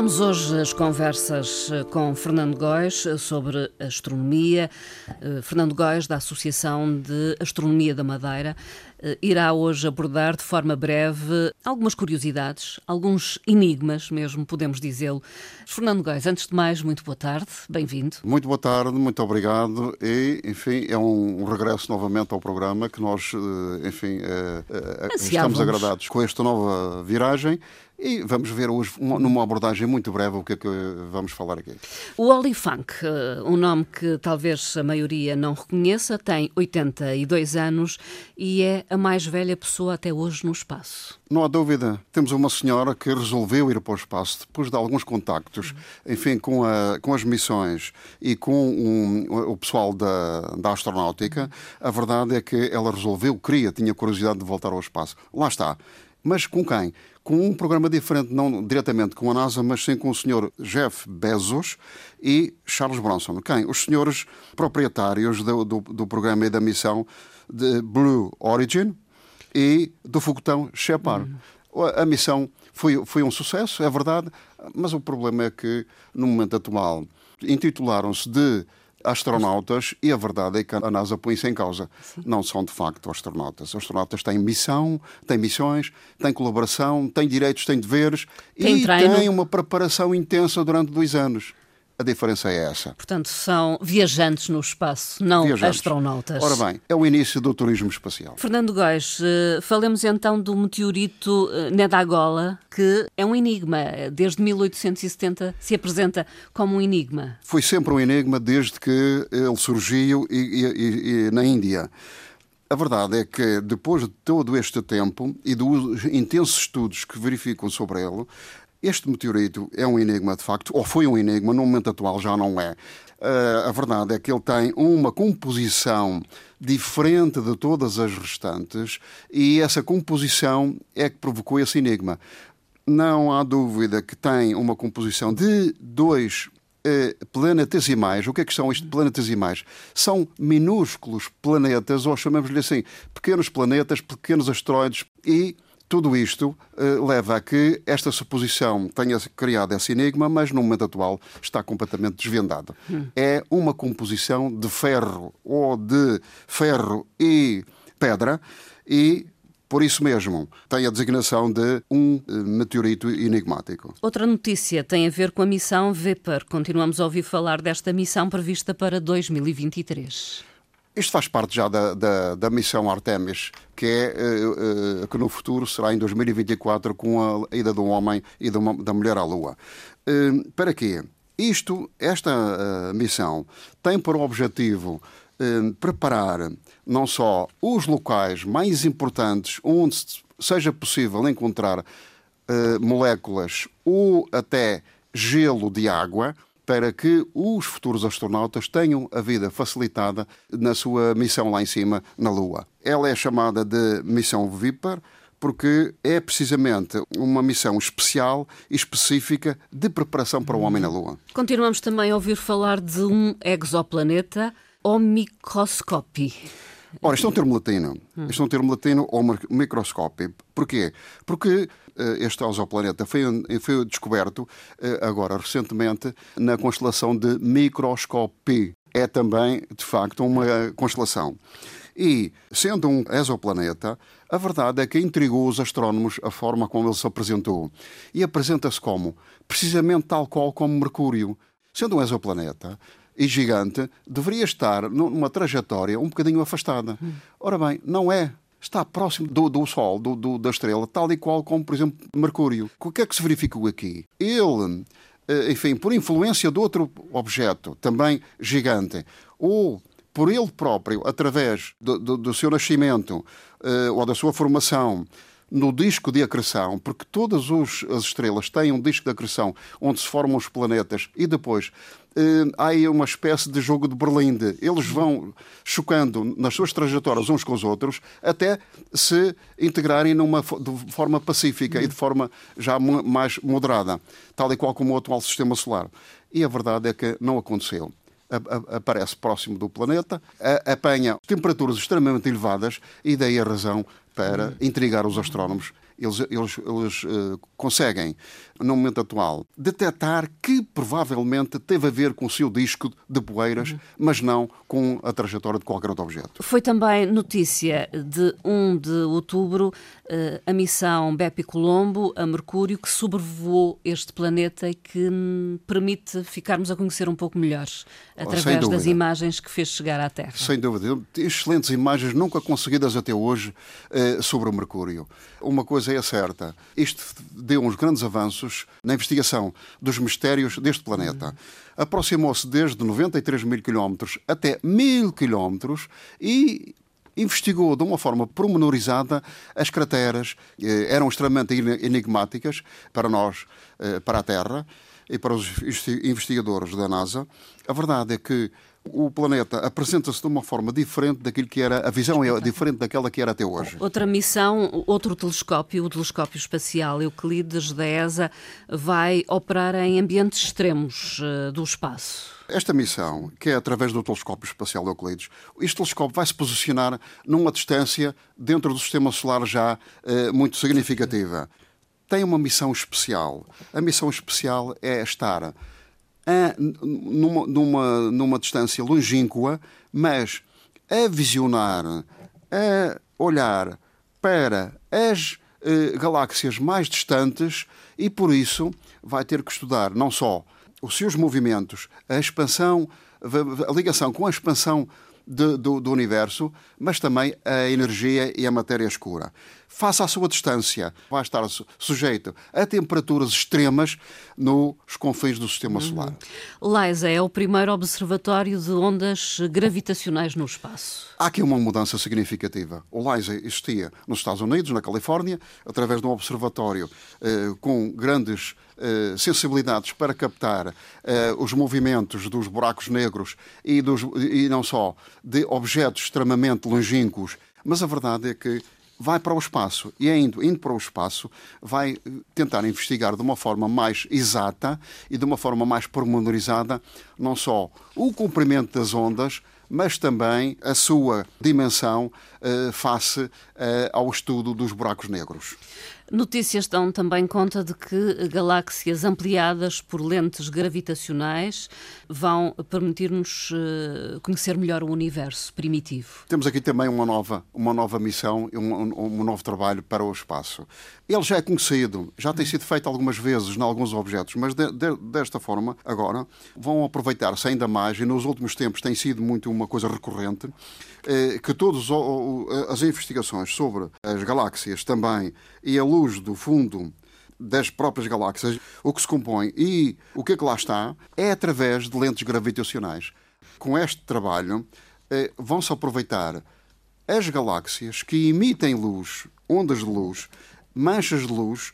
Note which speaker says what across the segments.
Speaker 1: Retomamos hoje as conversas eh, com Fernando Góes eh, sobre astronomia. Eh, Fernando Góes, da Associação de Astronomia da Madeira, irá hoje abordar de forma breve algumas curiosidades, alguns enigmas mesmo, podemos dizê-lo. Fernando Góes, antes de mais, muito boa tarde, bem-vindo.
Speaker 2: Muito boa tarde, muito obrigado e, enfim, é um regresso novamente ao programa que nós, enfim, estamos agradados com esta nova viragem e vamos ver hoje, numa abordagem muito breve, o que é que vamos falar aqui.
Speaker 1: O Olifunk, eh, um nome que talvez a maioria não reconheça, tem 82 anos e é a mais velha pessoa até hoje no espaço.
Speaker 2: Não há dúvida. Temos uma senhora que resolveu ir para o espaço depois de alguns contactos, enfim, com, a, com as missões e com um, o pessoal da, da astronáutica. A verdade é que ela resolveu, queria, tinha curiosidade de voltar ao espaço. Lá está. Mas com quem? Com um programa diferente, não diretamente com a NASA, mas sim com o Sr. Jeff Bezos e Charles Bronson. Quem? Os senhores proprietários do, do, do programa e da missão de Blue Origin e do foguetão Shepard. Uhum. A missão foi, foi um sucesso, é verdade, mas o problema é que, no momento atual, intitularam-se de astronautas e a verdade é que a NASA põe isso em causa. Sim. Não são de facto astronautas. Os astronautas têm missão, têm missões, têm colaboração, têm direitos, têm deveres tem e treino. têm uma preparação intensa durante dois anos. A diferença é essa.
Speaker 1: Portanto, são viajantes no espaço, não viajantes. astronautas.
Speaker 2: Ora bem, é o início do turismo espacial.
Speaker 1: Fernando Góes, eh, falemos então do meteorito eh, Nedagola, que é um enigma. Desde 1870 se apresenta como um enigma.
Speaker 2: Foi sempre um enigma desde que ele surgiu e, e, e na Índia. A verdade é que, depois de todo este tempo e dos intensos estudos que verificam sobre ele, este meteorito é um enigma de facto, ou foi um enigma, no momento atual já não é. Uh, a verdade é que ele tem uma composição diferente de todas as restantes e essa composição é que provocou esse enigma. Não há dúvida que tem uma composição de dois uh, planetesimais. O que é que são estes planetesimais? São minúsculos planetas, ou chamamos-lhe assim, pequenos planetas, pequenos asteroides e tudo isto uh, leva a que esta suposição tenha criado esse enigma, mas no momento atual está completamente desvendada. Hum. É uma composição de ferro ou de ferro e pedra e por isso mesmo, tem a designação de um eh, meteorito enigmático.
Speaker 1: Outra notícia tem a ver com a missão Vepar. Continuamos a ouvir falar desta missão prevista para 2023.
Speaker 2: Isto faz parte já da, da, da missão Artemis, que é uh, uh, que no futuro será em 2024 com a ida do homem e uma, da mulher à Lua. Uh, para quê? Isto, esta missão tem por objetivo preparar não só os locais mais importantes onde seja possível encontrar moléculas ou até gelo de água, para que os futuros astronautas tenham a vida facilitada na sua missão lá em cima, na Lua. Ela é chamada de missão Viper porque é precisamente uma missão especial e específica de preparação para o homem na Lua.
Speaker 1: Continuamos também a ouvir falar de um exoplaneta ou microscópio.
Speaker 2: Ora, isto é um termo latino. Isto é um termo latino ou microscópio. Porquê? Porque este exoplaneta foi, foi descoberto uh, agora recentemente na constelação de Microscópio. É também, de facto, uma constelação. E, sendo um exoplaneta, a verdade é que intrigou os astrónomos a forma como ele se apresentou. E apresenta-se como? Precisamente tal qual como Mercúrio. Sendo um exoplaneta, e gigante deveria estar numa trajetória um bocadinho afastada. Ora bem, não é. Está próximo do, do Sol, do, do, da estrela, tal e qual como, por exemplo, Mercúrio. O que é que se verificou aqui? Ele, eh, enfim, por influência de outro objeto, também gigante, ou por ele próprio, através do, do, do seu nascimento uh, ou da sua formação, no disco de acreção, porque todas os, as estrelas têm um disco de acreção onde se formam os planetas e depois eh, há aí uma espécie de jogo de Berlinde. Eles vão chocando nas suas trajetórias uns com os outros até se integrarem numa, de forma pacífica e de forma já mais moderada, tal e qual como o atual sistema solar. E a verdade é que não aconteceu aparece próximo do planeta, apanha temperaturas extremamente elevadas e daí a razão para intrigar os astrónomos eles, eles, eles uh, conseguem, no momento atual, detectar que provavelmente teve a ver com o seu disco de poeiras, uhum. mas não com a trajetória de qualquer outro objeto.
Speaker 1: Foi também notícia de 1 de outubro uh, a missão Bepi Colombo a Mercúrio, que sobrevoou este planeta e que hum, permite ficarmos a conhecer um pouco melhor através das imagens que fez chegar à Terra.
Speaker 2: Sem dúvida. Excelentes imagens, nunca conseguidas até hoje, uh, sobre o Mercúrio. Uma coisa é certa. Isto deu uns grandes avanços na investigação dos mistérios deste planeta. Aproximou-se desde 93 mil quilómetros até mil quilómetros e investigou de uma forma pormenorizada as crateras, eh, eram extremamente enigmáticas para nós, eh, para a Terra e para os investigadores da NASA. A verdade é que o planeta apresenta-se de uma forma diferente daquilo que era, a visão é diferente daquela que era até hoje.
Speaker 1: Outra missão, outro telescópio, o telescópio espacial Euclides da ESA, vai operar em ambientes extremos uh, do espaço.
Speaker 2: Esta missão, que é através do telescópio espacial Euclides, este telescópio vai se posicionar numa distância dentro do sistema solar já uh, muito significativa. Tem uma missão especial. A missão especial é estar numa, numa, numa distância longínqua, mas a visionar, a olhar para as eh, galáxias mais distantes e, por isso, vai ter que estudar não só os seus movimentos, a expansão, a ligação com a expansão de, do, do, universo, mas também a energia e a matéria escura. Face à sua distância, vai estar sujeito a temperaturas extremas nos confins do sistema uhum. solar.
Speaker 1: LISA é o primeiro observatório de ondas gravitacionais no espaço.
Speaker 2: Há aqui uma mudança significativa. O LISA existia nos Estados Unidos, na Califórnia, através de um observatório eh, com grandes eh, sensibilidades para captar eh, os movimentos dos buracos negros e, dos, e não só de objetos extremamente longínquos, mas a verdade é que vai para o espaço e, indo, indo para o espaço, vai eh, tentar investigar de uma forma mais exata e de uma forma mais pormenorizada não só o comprimento das ondas, mas também a sua dimensão eh, face eh, ao estudo dos buracos negros.
Speaker 1: Notícias dão também conta de que galáxias ampliadas por lentes gravitacionais vão permitir-nos eh, conhecer melhor o universo primitivo.
Speaker 2: Temos aqui também uma nova, uma nova missão, um, um novo trabalho para o espaço. Ele já é conhecido, já tem sido feito algumas vezes em alguns objetos, mas de, de, desta forma, agora, vão aproveitar-se ainda mais, e nos últimos tempos tem sido muito uma coisa recorrente, eh, que todas as investigações sobre as galáxias também e a luz do fundo das próprias galáxias, o que se compõe e o que é que lá está, é através de lentes gravitacionais. Com este trabalho, eh, vão-se aproveitar as galáxias que emitem luz, ondas de luz, manchas de luz,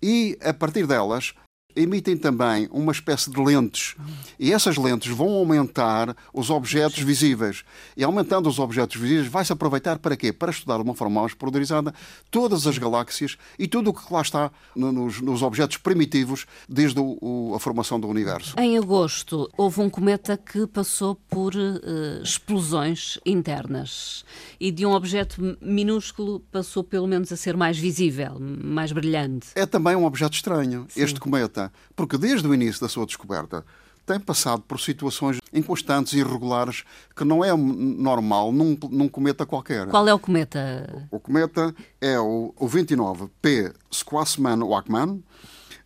Speaker 2: e a partir delas emitem também uma espécie de lentes. E essas lentes vão aumentar os objetos visíveis. E aumentando os objetos visíveis, vai-se aproveitar para quê? Para estudar de uma forma mais polarizada todas as galáxias e tudo o que lá está nos, nos objetos primitivos desde o, o, a formação do universo.
Speaker 1: Em agosto, houve um cometa que passou por uh, explosões internas e de um objeto minúsculo passou pelo menos a ser mais visível, mais brilhante.
Speaker 2: É também um objeto estranho. Sim. Este cometa porque desde o início da sua descoberta tem passado por situações inconstantes e irregulares que não é normal num, num cometa qualquer.
Speaker 1: Qual é o cometa?
Speaker 2: O, o cometa é o, o 29P Squassman-Wachmann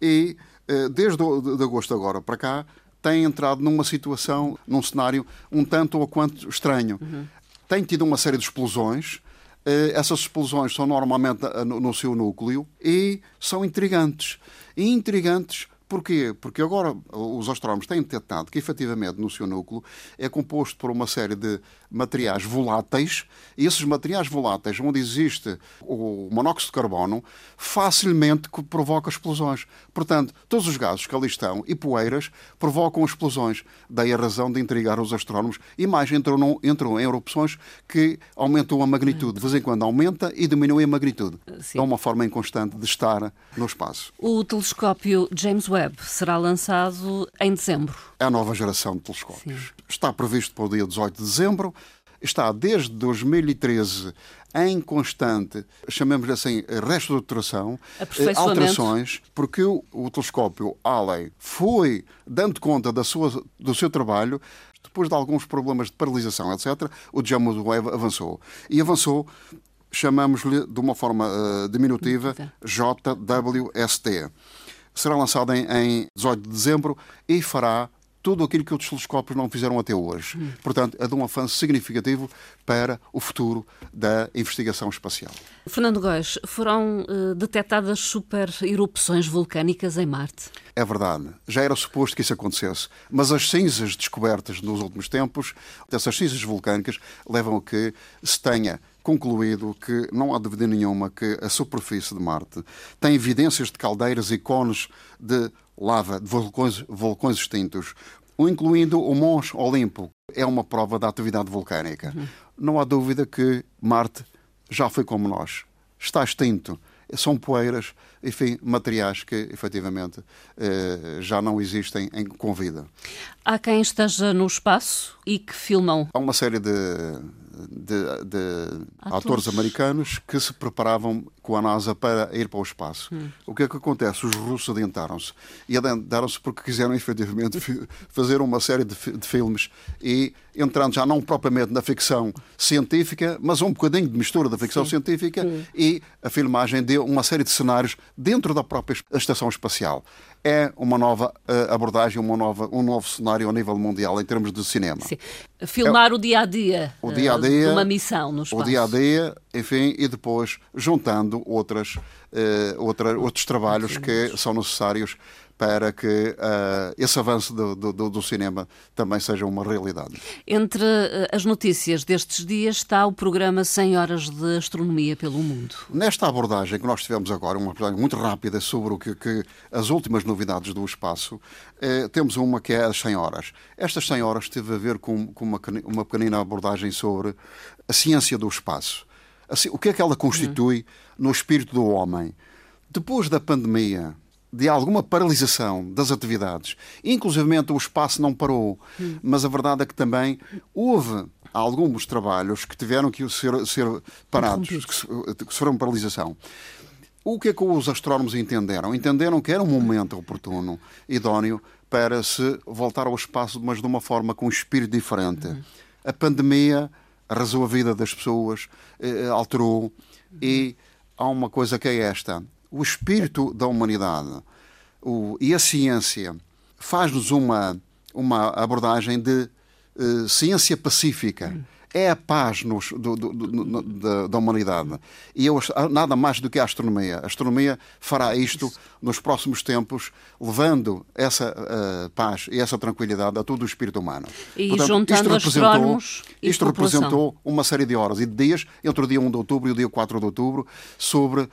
Speaker 2: e eh, desde o, de agosto agora para cá tem entrado numa situação, num cenário um tanto ou quanto estranho. Uhum. Tem tido uma série de explosões, essas explosões são normalmente eh, no seu núcleo e são intrigantes. E intrigantes Porquê? Porque agora os astrónomos têm detectado que, efetivamente, no seu núcleo é composto por uma série de materiais voláteis e esses materiais voláteis, onde existe o monóxido de carbono, facilmente provoca explosões. Portanto, todos os gases que ali estão e poeiras provocam explosões. Daí a razão de intrigar os astrónomos e mais entram, entram em erupções que aumentam a magnitude. De vez em quando aumenta e diminui a magnitude. Sim. É uma forma inconstante de estar no espaço.
Speaker 1: O telescópio James Webb Webb será lançado em dezembro.
Speaker 2: É a nova geração de telescópios. Sim. Está previsto para o dia 18 de dezembro. Está desde 2013 em constante, chamemos assim, reestruturação, alterações, porque o, o telescópio Halley foi dando conta da sua, do seu trabalho depois de alguns problemas de paralisação, etc., o James Webb avançou. E avançou, chamamos-lhe de uma forma uh, diminutiva, JWST será lançado em, em 18 de dezembro e fará tudo aquilo que outros telescópios não fizeram até hoje. Hum. Portanto, é de um avanço significativo para o futuro da investigação espacial.
Speaker 1: Fernando Góes, foram uh, detectadas super erupções vulcânicas em Marte?
Speaker 2: É verdade. Já era suposto que isso acontecesse. Mas as cinzas descobertas nos últimos tempos, dessas cinzas vulcânicas, levam a que se tenha concluído que não há dúvida nenhuma que a superfície de Marte tem evidências de caldeiras e cones de lava, de vulcões, vulcões extintos, incluindo o Mons Olimpo. É uma prova da atividade vulcânica. Uhum. Não há dúvida que Marte já foi como nós. Está extinto são poeiras, enfim, materiais que efetivamente eh, já não existem em, com vida.
Speaker 1: Há quem esteja no espaço e que filmam.
Speaker 2: Há uma série de, de, de atores americanos que se preparavam com a NASA para ir para o espaço. Hum. O que é que acontece? Os russos adiantaram-se. E adiantaram-se porque quiseram efetivamente fazer uma série de, de, filmes e entrando já não propriamente na ficção científica, mas um bocadinho de mistura da ficção Sim. científica Sim. e a filmagem deu uma série de cenários dentro da própria estação espacial é uma nova uh, abordagem, uma nova, um novo cenário a nível mundial em termos de cinema.
Speaker 1: Sim. Filmar é, o dia a dia,
Speaker 2: o dia -a -dia,
Speaker 1: de uma missão no espaço.
Speaker 2: O dia a dia, enfim, e depois juntando outras, uh, outra, outros trabalhos que são necessários para que uh, esse avanço do, do, do, cinema também seja uma realidade.
Speaker 1: Entre uh, as notícias destes dias está o programa 100 Horas de Astronomia pelo Mundo.
Speaker 2: Nesta abordagem que nós tivemos agora, uma abordagem muito rápida sobre o que, que as últimas novidades do espaço, uh, temos uma que é as 100 Horas. Estas 100 Horas teve a ver com, com uma, uma pequenina abordagem sobre a ciência do espaço. Assim, o que é que ela constitui uhum. no espírito do homem? Depois da pandemia, de alguma paralisação das atividades. Inclusivamente o espaço não parou, hum. mas a verdade é que também houve alguns trabalhos que tiveram que ser, ser parados, que, que sofreram paralisação. O que é que os astrónomos entenderam? Entenderam que era um momento oportuno, idóneo, para se voltar ao espaço, mas de uma forma com um espírito diferente. Uhum. A pandemia arrasou a vida das pessoas, eh, alterou, uhum. e há uma coisa que é esta: o espírito da humanidade o, e a ciência faz-nos uma, uma abordagem de uh, ciência pacífica. É a paz nos, do, do, do, da, da, humanidade. E eu, nada mais do que a astronomia. A astronomia fará isto nos próximos tempos, levando essa uh, paz e essa tranquilidade a todo o espírito humano.
Speaker 1: E Portanto, juntando isto representou,
Speaker 2: isto representou uma série de horas e de dias, entre o dia 1 de outubro e o dia 4 de outubro, sobre uh,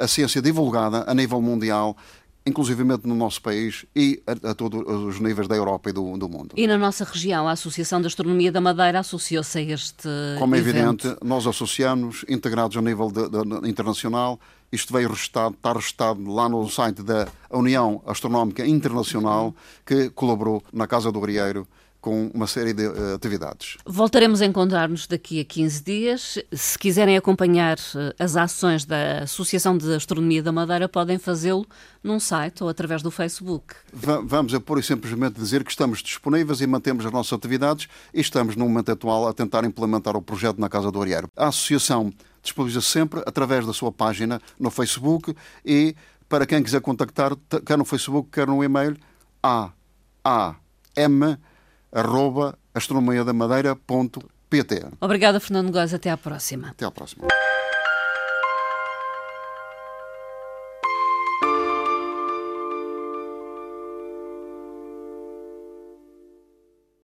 Speaker 2: a ciência divulgada a nível mundial inclusivamente no nosso país e a, a, todos os níveis da Europa e do, do, mundo.
Speaker 1: E na nossa região, a Associação de Astronomia da Madeira associou-se a este
Speaker 2: Como
Speaker 1: é
Speaker 2: evidente, nós associamos, integrados a nível de, de, internacional, isto veio registado, está registado lá no site da União Astronómica Internacional, que colaborou na Casa do Rieiro com uma série de uh, atividades.
Speaker 1: Voltaremos a encontrar-nos daqui a 15 dias. Se quiserem acompanhar uh, as ações da Associação de Astronomia da Madeira, podem fazê-lo num site ou através do Facebook.
Speaker 2: Va vamos a pôr e simplesmente dizer que estamos disponíveis e mantemos as nossas atividades e estamos, no momento atual, a tentar implementar o projeto na Casa do Arieiro. A Associação disponibiliza sempre através da sua página no Facebook e para quem quiser contactar, quer no Facebook, quer no e-mail, a a m astronomiadamadeira.pt.
Speaker 1: Obrigada, Fernando Góes. Até à próxima.
Speaker 2: Até à próxima.